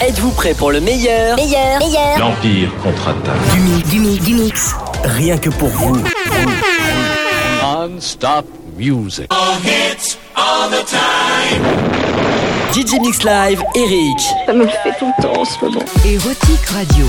Êtes-vous prêt pour le meilleur Meilleur, meilleur. L'Empire contre-attaque. Du mix, du mix, du mix. Rien que pour vous. Non-stop music. All hits, all the time. DJ Mix Live, Eric. Ça me fait tout le temps en ce moment. Érotique Radio.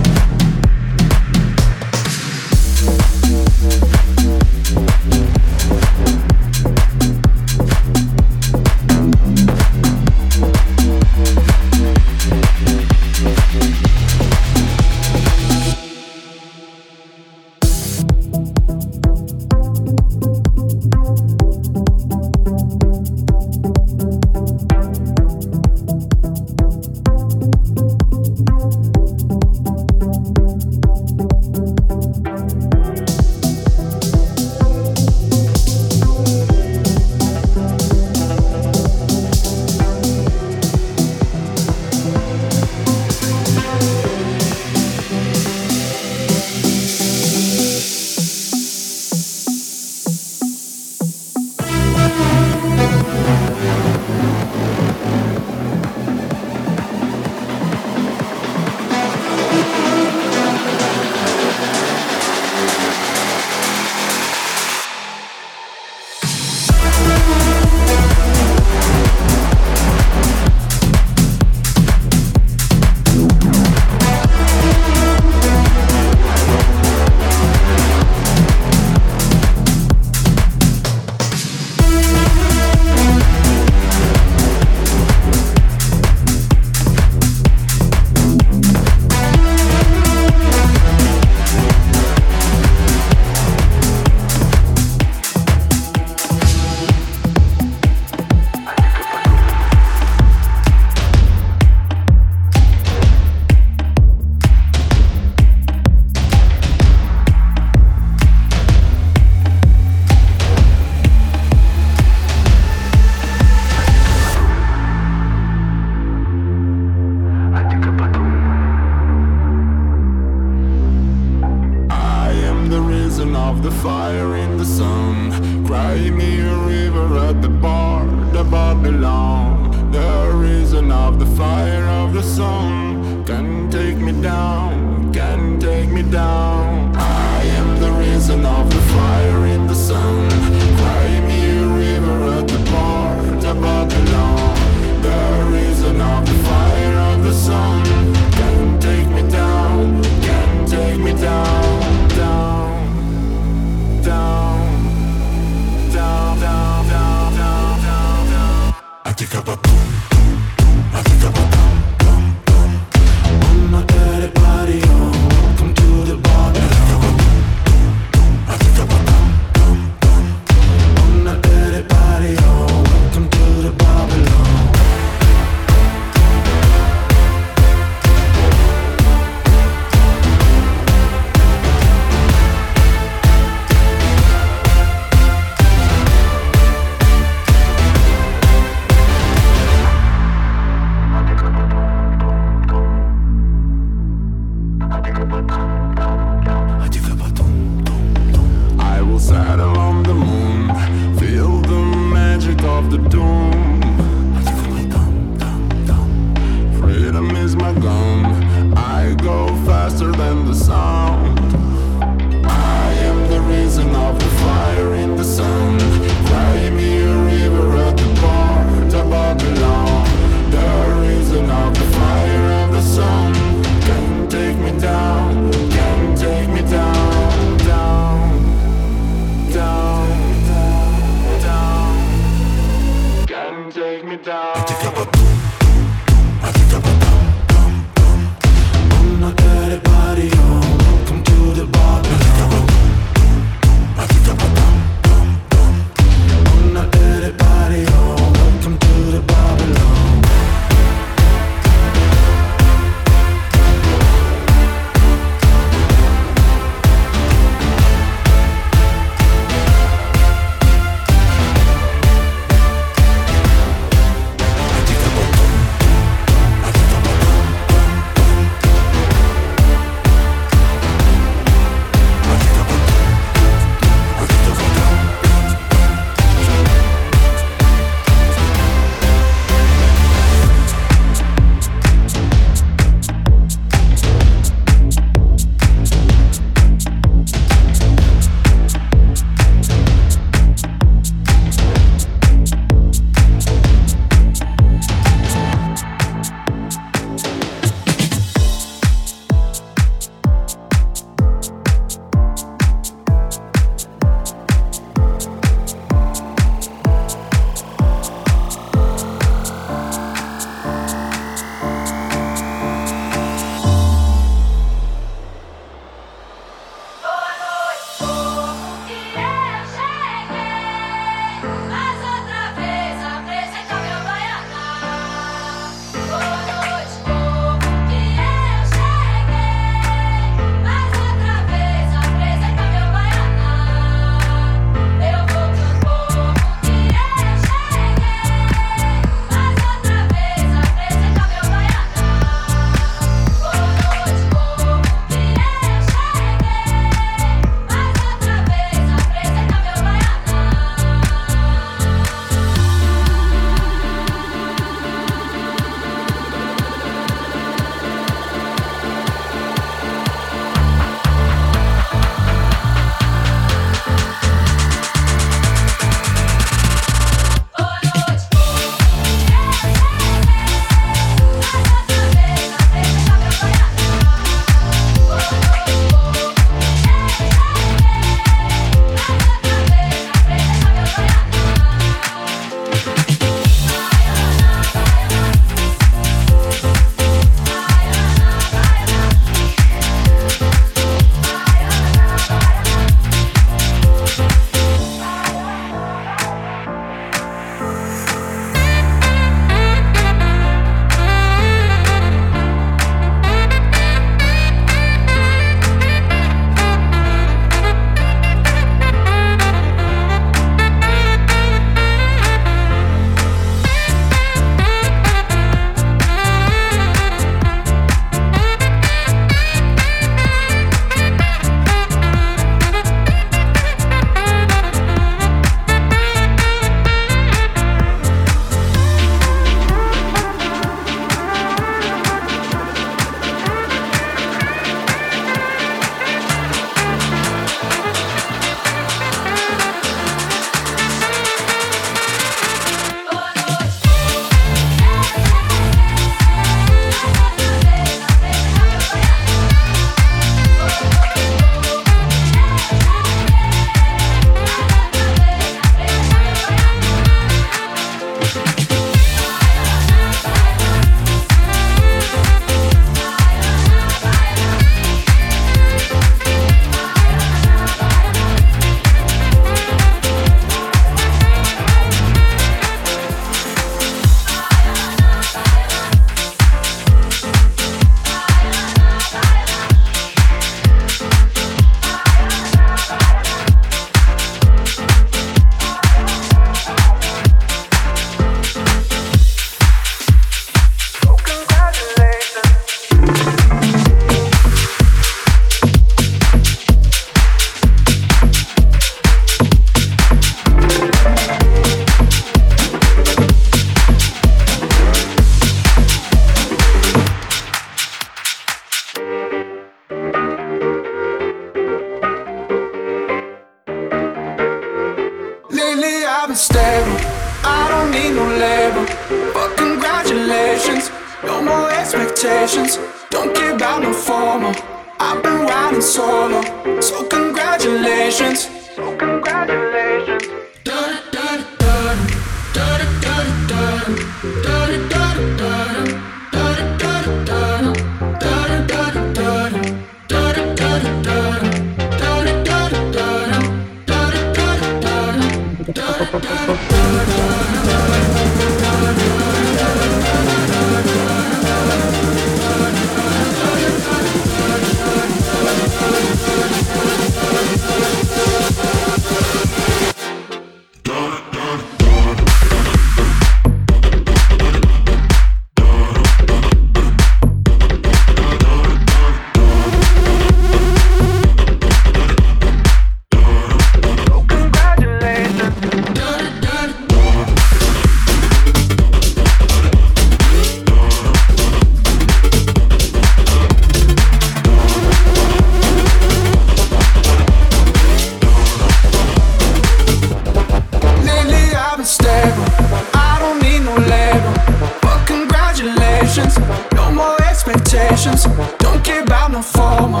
coma.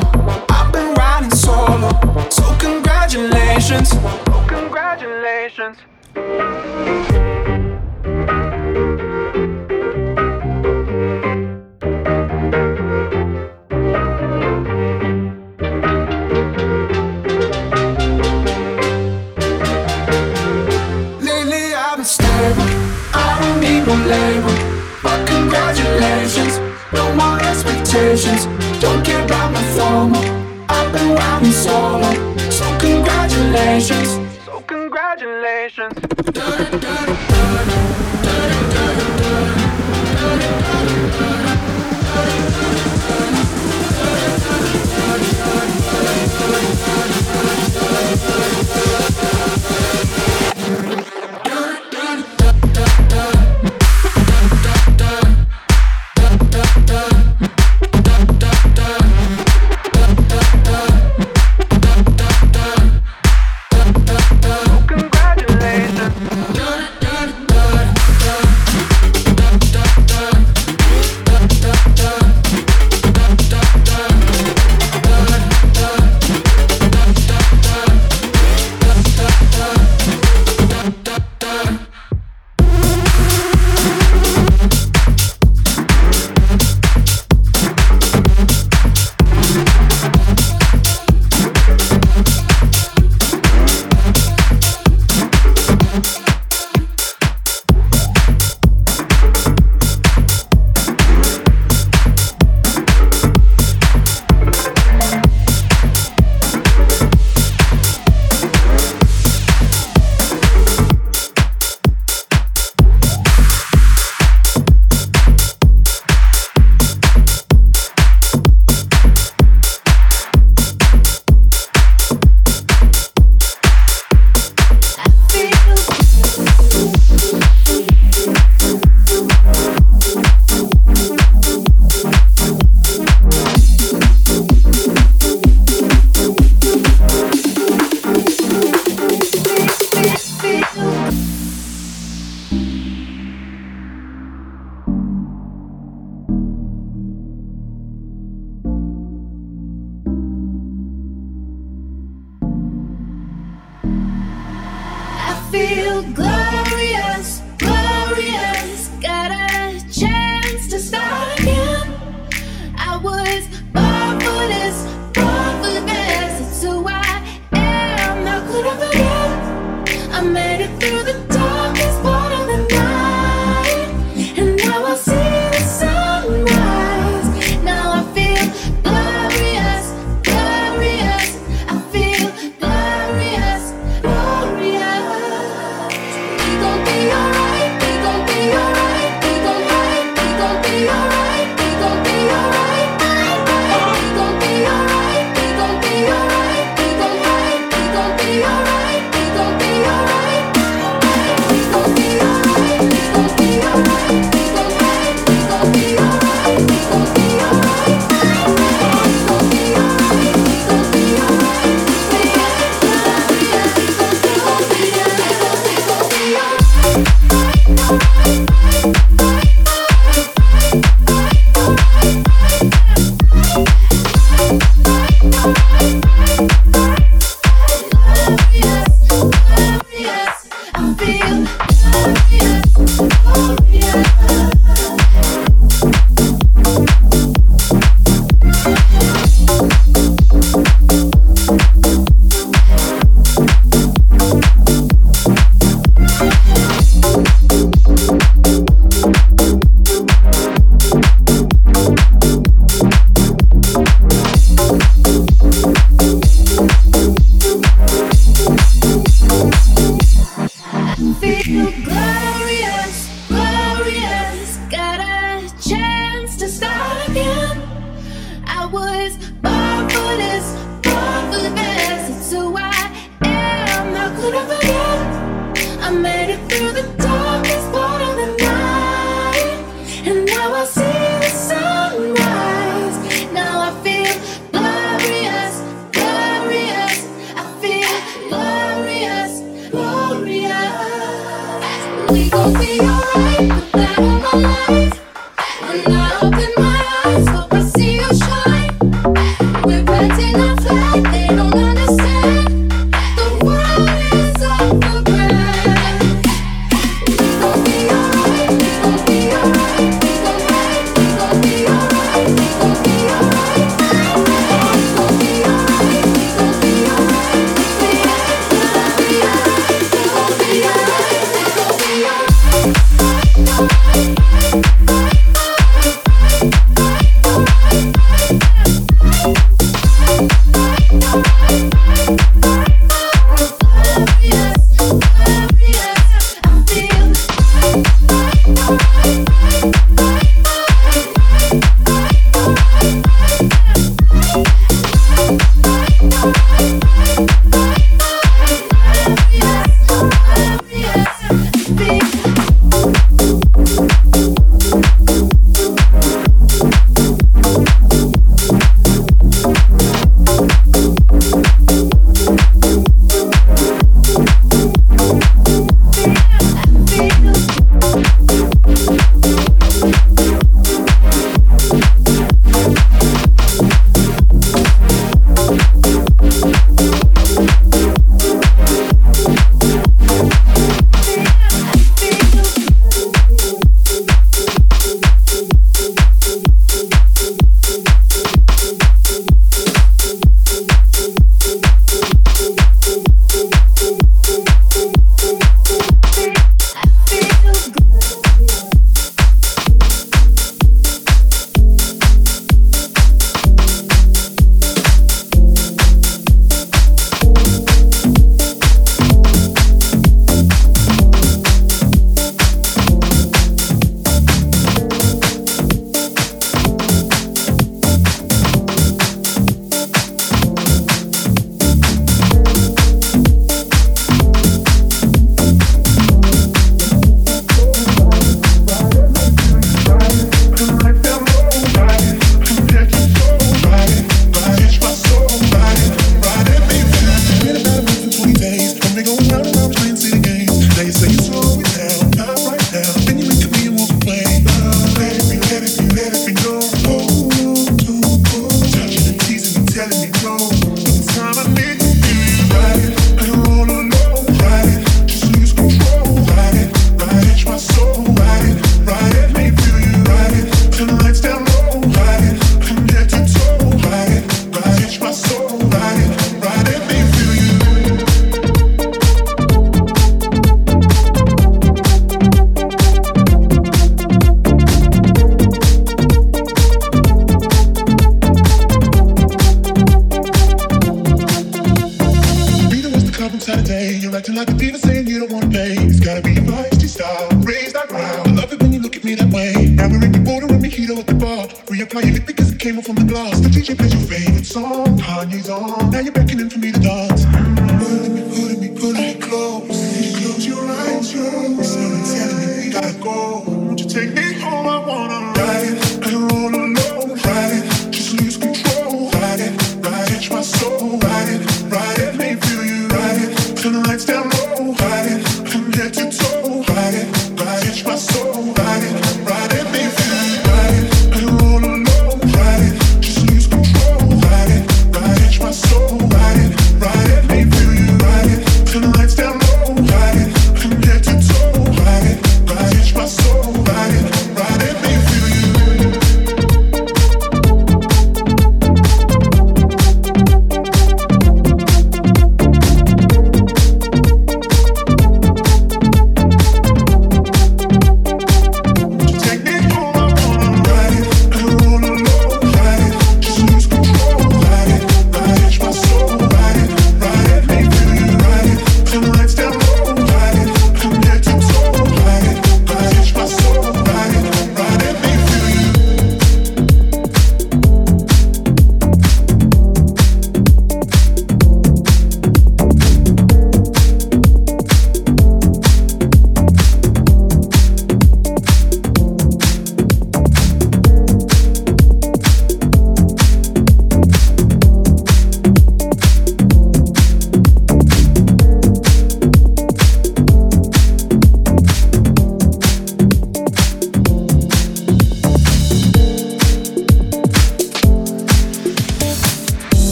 I've been riding solo, so congratulations. Oh, congratulations. Lately I've been but congratulations. No more expectations.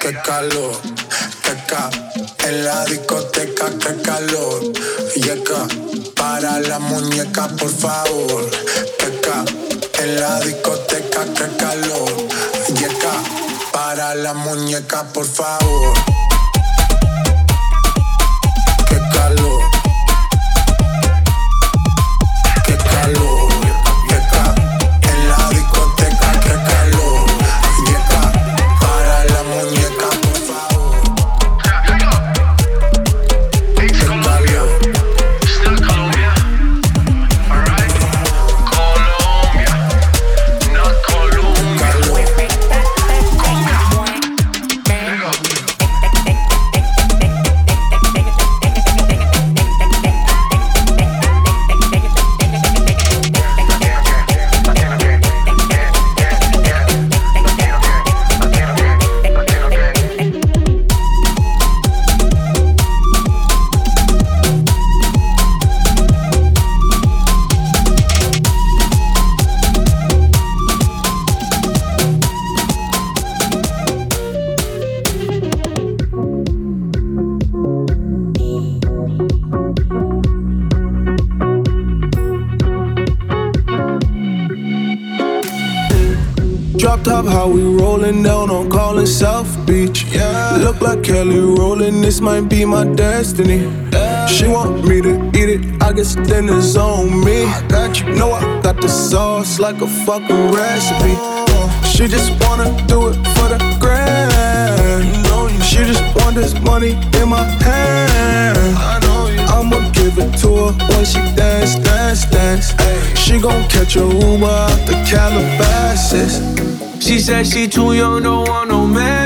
Qué calor, qué ca, en la discoteca, qué calor. Yeca, para la muñeca, por favor. Qué ca, en la discoteca, qué calor. Yeca, para la muñeca, por favor. Look like Kelly Rowland, this might be my destiny. She want me to eat it, I guess then it's on me. Got you. Know I got the sauce like a fucking recipe. Uh, she just wanna do it for the grand. She just want this money in my hand. I'ma give it to her when she dance, dance, dance. She gon' catch a Uber out the Calabasas. She said she too young, don't want no man.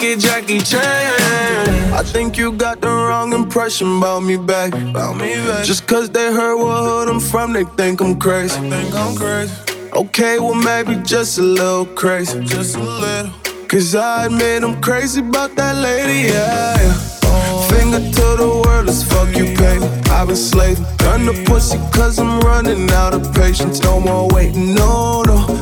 It, Jackie Chan. I think you got the wrong impression about me back. About me back. Just cause they heard what hood I'm from, they think I'm crazy. think I'm crazy. Okay, well maybe just a little crazy. Just a little. Cause I admit I'm crazy about that lady, yeah. yeah. Finger to the world, let's fuck you, baby. I've been slaving. Done the pussy cause I'm running out of patience. No more waiting, no, no.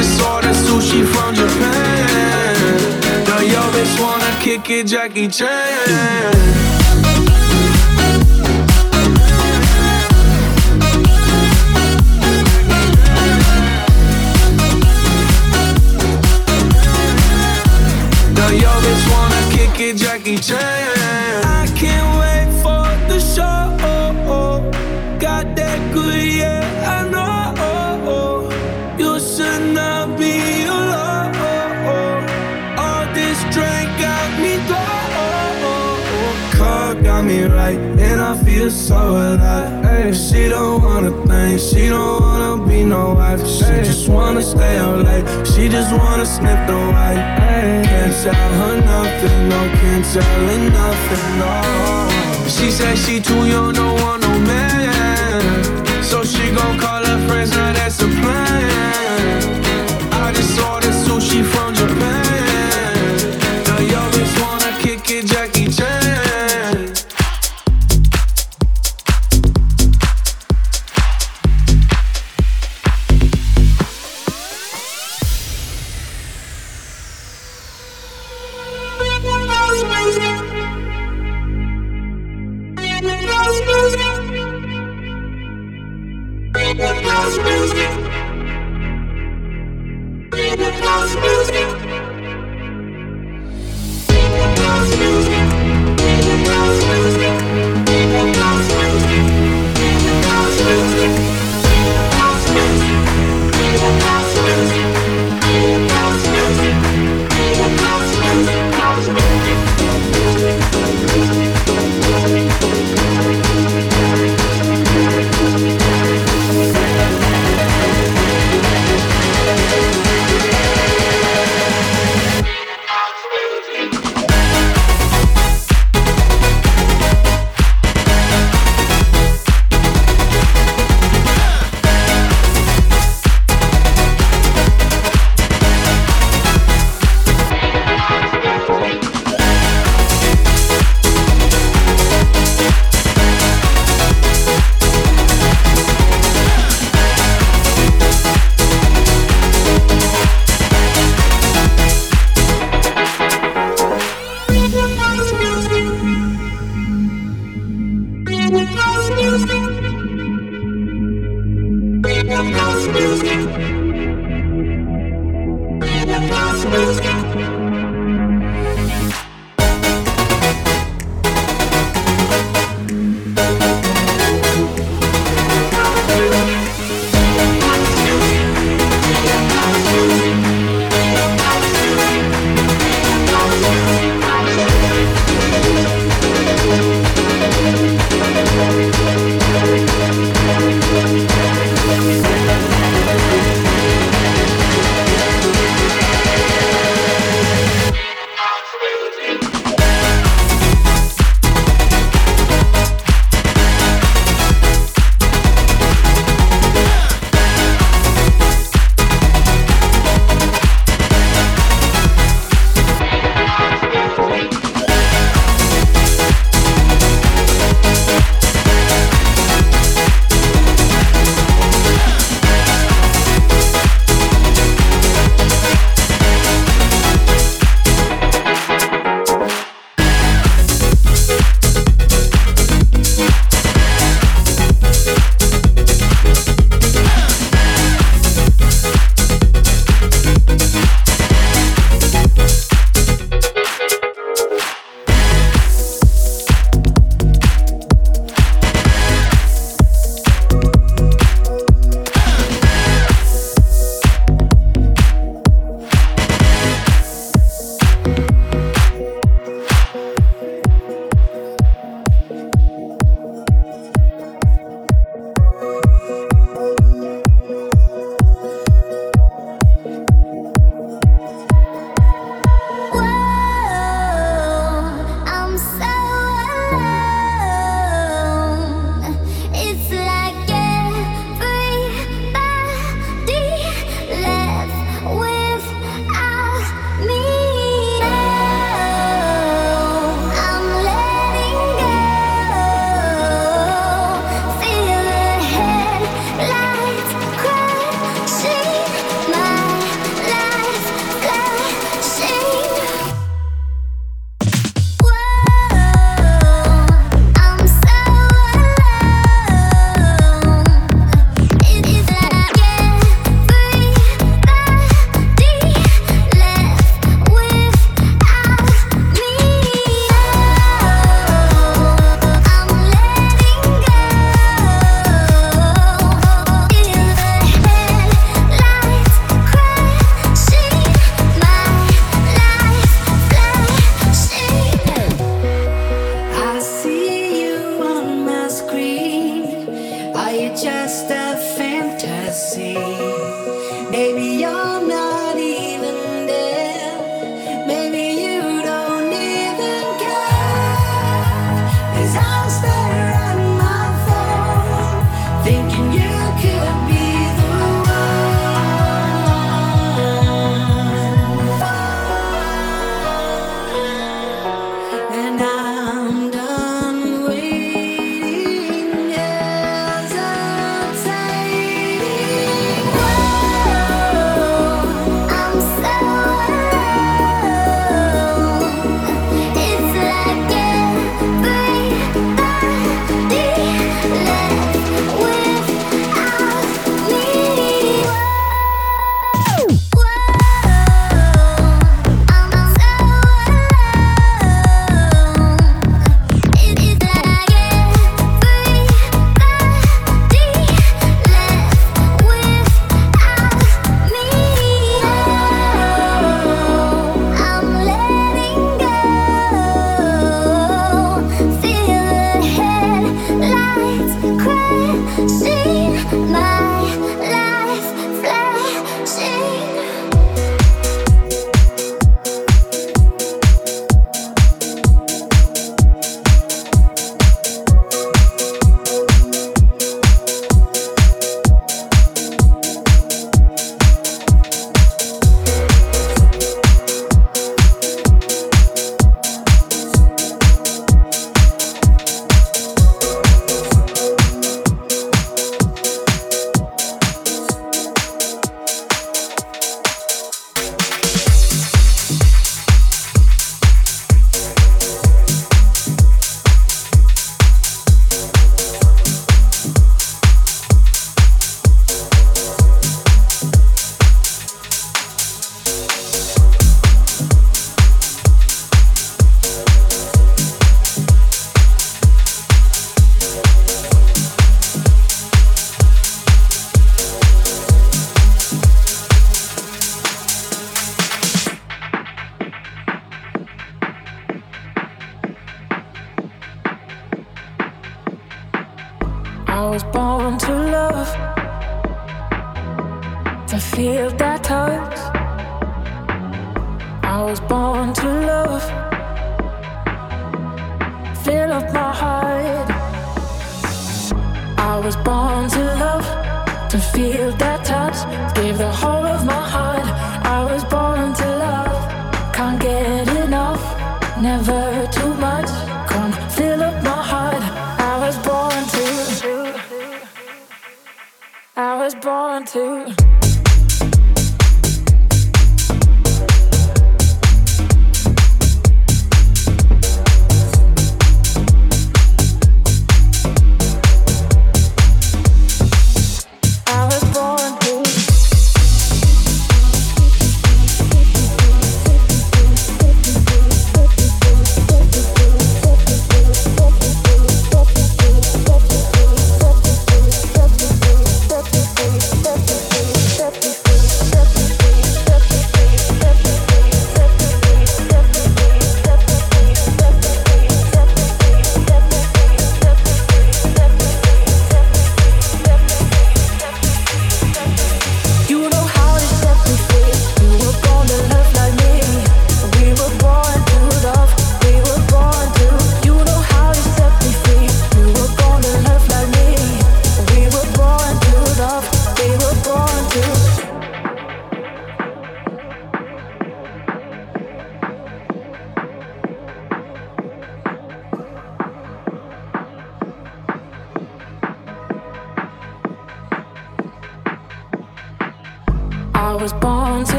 Just ordered sushi from Japan. Now yo bitch wanna kick it, Jackie Chan. Now yo bitch wanna kick it, Jackie Chan. So alive. Ay, she don't wanna think, she don't wanna be no wife. She just wanna stay out late, she just wanna sniff the white. Ay, can't tell her nothing, no, can't tell her nothing, no. She said she too young, don't want no man. So she gon' call her friends, now that's a plan. see. Maybe